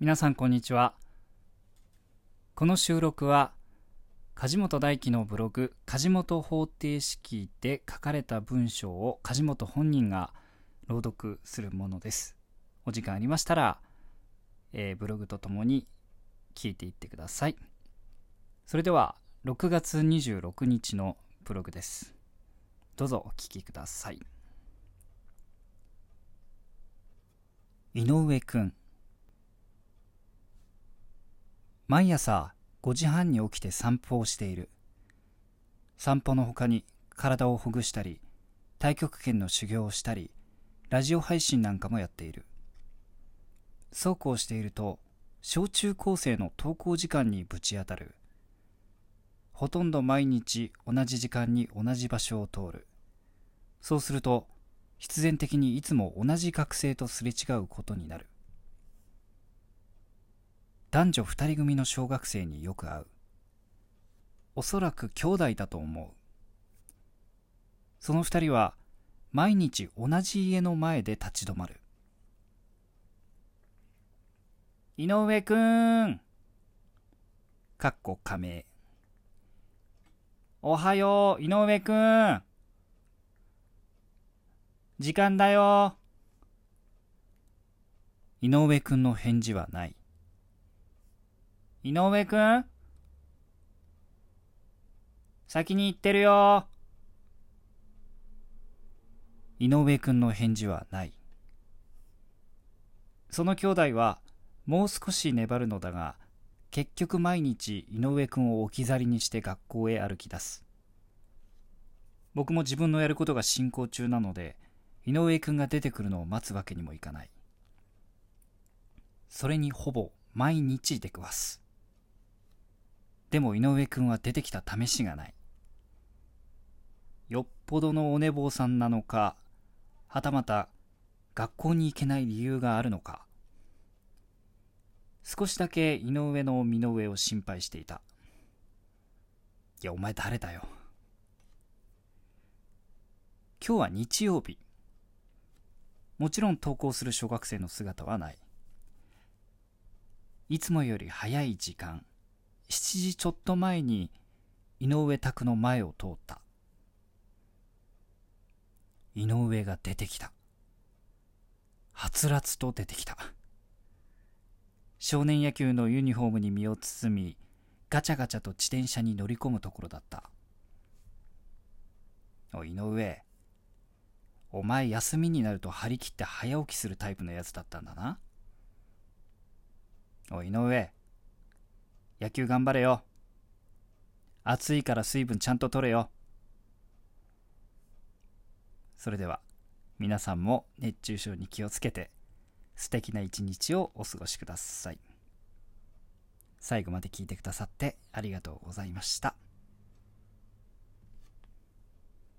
皆さんこんにちは。この収録は梶本大輝のブログ梶本方程式で書かれた文章を梶本本人が朗読するものです。お時間ありましたら、えー、ブログとともに聞いていってください。それでは6月26日のブログです。どうぞお聞きください。井上くん。毎朝5時半に起きて散歩をしている。散歩のほかに体をほぐしたり太極拳の修行をしたりラジオ配信なんかもやっている。そうこうしていると小中高生の登校時間にぶち当たる。ほとんど毎日同じ時間に同じ場所を通る。そうすると必然的にいつも同じ学生とすれ違うことになる。男女二人組の小学生によく会う。おそらく兄弟だと思う。その二人は毎日同じ家の前で立ち止まる。井上くん。かっこ仮名。おはよう井上くん。時間だよ。井上くんの返事はない。井上くん先に行ってるよ。井上くんの返事はない。その兄弟はもう少し粘るのだが、結局毎日井上くんを置き去りにして学校へ歩き出す。僕も自分のやることが進行中なので、井上くんが出てくるのを待つわけにもいかない。それにほぼ毎日出くわす。でも井上くんは出てきた試しがない。よっぽどのお寝坊さんなのか、はたまた学校に行けない理由があるのか。少しだけ井上の身の上を心配していた。いや、お前誰だよ。今日は日曜日。もちろん登校する小学生の姿はない。いつもより早い時間。7時ちょっと前に井上宅の前を通った。井上が出てきた。はつらつと出てきた。少年野球のユニフォームに身を包みガチャガチャと自転車に乗り込むところだった。お井上。お前休みになると張り切って早起きするタイプのやつだったんだな。お井上。野球頑張れよ。暑いから水分ちゃんと取れよ。それでは皆さんも熱中症に気をつけて素敵な一日をお過ごしください。最後まで聞いてくださってありがとうございました。